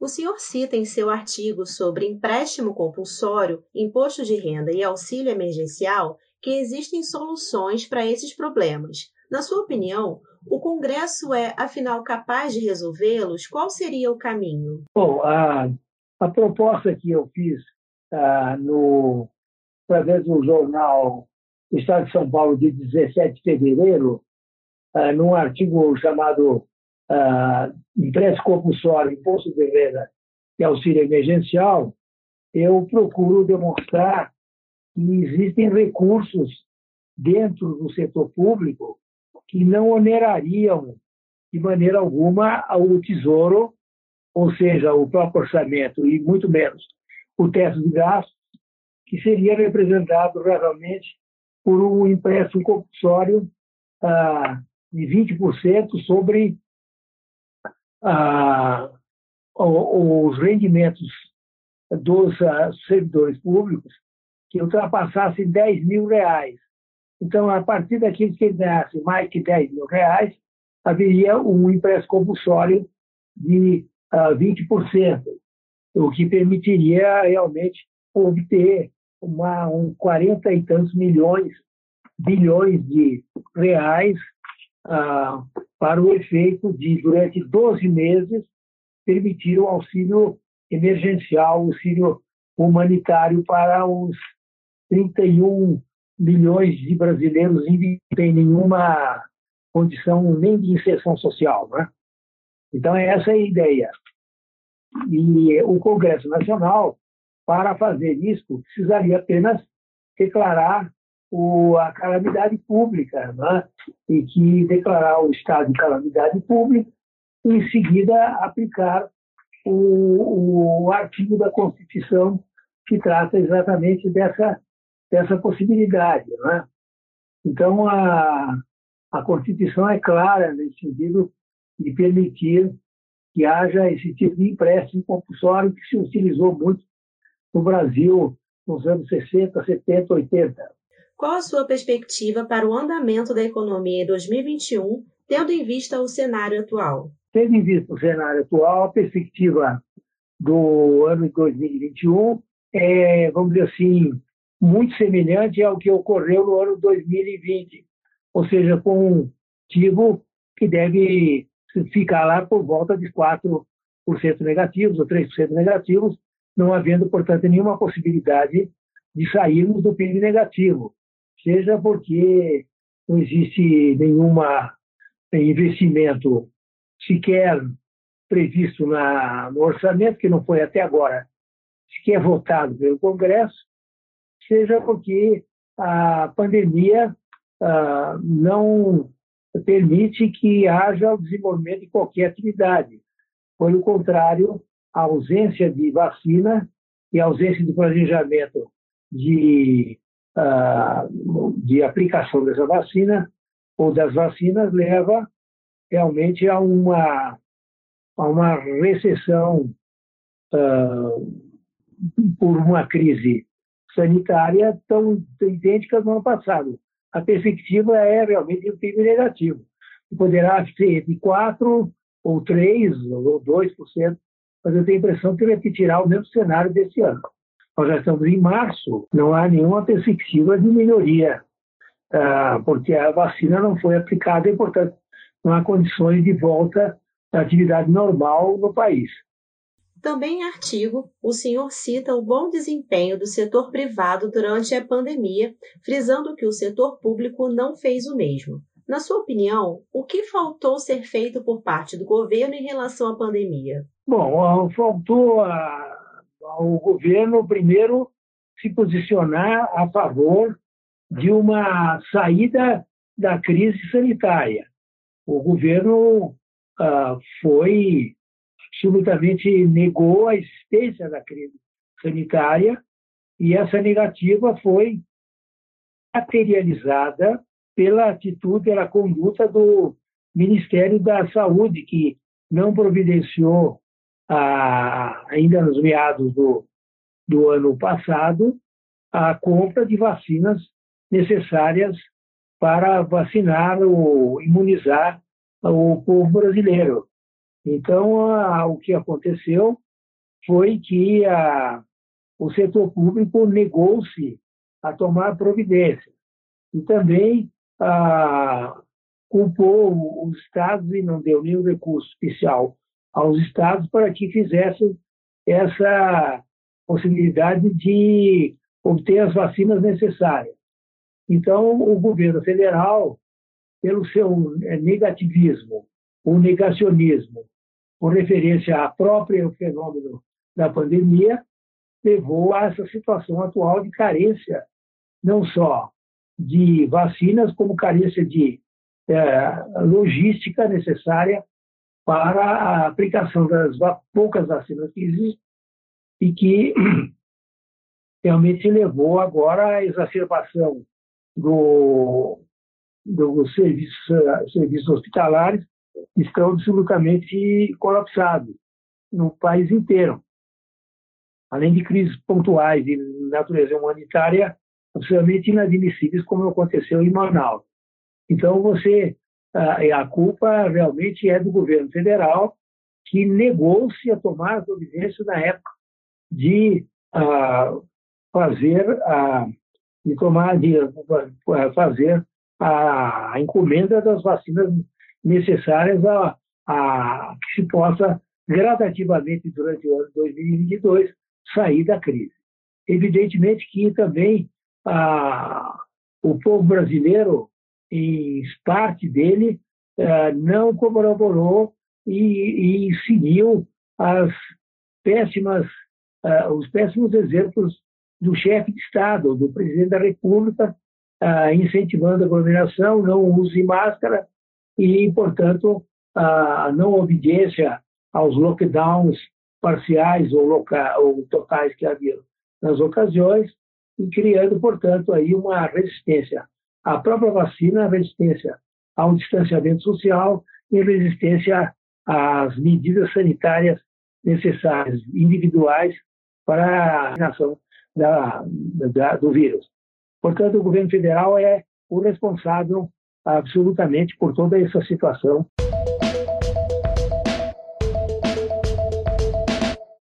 O senhor cita em seu artigo sobre empréstimo compulsório, imposto de renda e auxílio emergencial que existem soluções para esses problemas. Na sua opinião, o Congresso é, afinal, capaz de resolvê-los? Qual seria o caminho? Bom, a, a proposta que eu fiz no, através do jornal do Estado de São Paulo, de 17 de fevereiro, num artigo chamado ah, Empréstimo Compulsório, Imposto de Renda e Auxílio Emergencial, eu procuro demonstrar que existem recursos dentro do setor público que não onerariam de maneira alguma o Tesouro, ou seja, o próprio orçamento, e muito menos o teto de gastos, que seria representado realmente por um empréstimo compulsório ah, de 20% sobre ah, os rendimentos dos ah, servidores públicos que ultrapassassem 10 mil reais. Então, a partir daqueles que ganhassem mais que 10 mil reais, haveria um empréstimo compulsório de uh, 20%, o que permitiria realmente obter uma, um 40 e tantos milhões, bilhões de reais uh, para o efeito de, durante 12 meses, permitir o auxílio emergencial, o auxílio humanitário para os 31 milhões de brasileiros não têm nenhuma condição nem de inserção social. Né? Então, essa é a ideia. E o Congresso Nacional, para fazer isso, precisaria apenas declarar o, a calamidade pública, né? e que declarar o estado de calamidade pública, e em seguida aplicar o, o artigo da Constituição que trata exatamente dessa dessa possibilidade. Né? Então, a, a Constituição é clara nesse sentido de permitir que haja esse tipo de empréstimo compulsório que se utilizou muito no Brasil nos anos 60, 70, 80. Qual a sua perspectiva para o andamento da economia em 2021, tendo em vista o cenário atual? Tendo em vista o cenário atual, a perspectiva do ano de 2021 é, vamos dizer assim, muito semelhante ao que ocorreu no ano 2020, ou seja, com um tivo que deve ficar lá por volta de 4% negativos ou 3% negativos, não havendo, portanto, nenhuma possibilidade de sairmos do PIB negativo, seja porque não existe nenhuma investimento sequer previsto na, no orçamento, que não foi até agora sequer votado pelo Congresso, seja porque a pandemia ah, não permite que haja o desenvolvimento de qualquer atividade. Pelo contrário, a ausência de vacina e a ausência de planejamento de, uh, de aplicação dessa vacina ou das vacinas leva realmente a uma, a uma recessão uh, por uma crise sanitária tão idênticas no ano passado. A perspectiva é realmente um PIB negativo. Poderá ser de 4% ou 3% ou 2%, mas eu tenho a impressão que repetirá o mesmo cenário desse ano. Nós já estamos em março, não há nenhuma perspectiva de melhoria, ah, porque a vacina não foi aplicada e, portanto, não há condições de volta à atividade normal no país. Também em artigo, o senhor cita o bom desempenho do setor privado durante a pandemia, frisando que o setor público não fez o mesmo. Na sua opinião, o que faltou ser feito por parte do governo em relação à pandemia? Bom, faltou a, ao governo, primeiro, se posicionar a favor de uma saída da crise sanitária. O governo uh, foi absolutamente negou a existência da crise sanitária e essa negativa foi materializada pela atitude, pela conduta do Ministério da Saúde, que não providenciou, ainda nos meados do, do ano passado, a compra de vacinas necessárias para vacinar ou imunizar o povo brasileiro. Então, o que aconteceu foi que a, o setor público negou-se a tomar providência. E também a, culpou os estados e não deu nenhum recurso especial aos estados para que fizessem essa possibilidade de obter as vacinas necessárias. Então, o governo federal, pelo seu eh, negativismo, o negacionismo, com referência à própria fenômeno da pandemia, levou a essa situação atual de carência, não só de vacinas, como carência de é, logística necessária para a aplicação das poucas vacinas que existem e que realmente levou agora à exacerbação do, dos serviços, serviços hospitalares que estão absolutamente colapsados no país inteiro. Além de crises pontuais de natureza humanitária absolutamente inadmissíveis, como aconteceu em Manaus. Então, você a, a culpa realmente é do governo federal, que negou-se a tomar a providência na época de uh, fazer a de tomar de fazer a, a, encomenda das vacinas necessárias a, a que se possa gradativamente durante o ano 2022 sair da crise. Evidentemente que também a, o povo brasileiro em parte dele uh, não colaborou e, e seguiu as péssimas, uh, os péssimos exemplos do chefe de Estado, do presidente da República, uh, incentivando a aglomeração, não use máscara e, portanto, a não obediência aos lockdowns parciais ou, loca ou totais que havia nas ocasiões e criando, portanto, aí uma resistência a própria vacina, a resistência ao distanciamento social e resistência às medidas sanitárias necessárias, individuais, para a vacinação da, da, do vírus. Portanto, o governo federal é o responsável absolutamente por toda essa situação.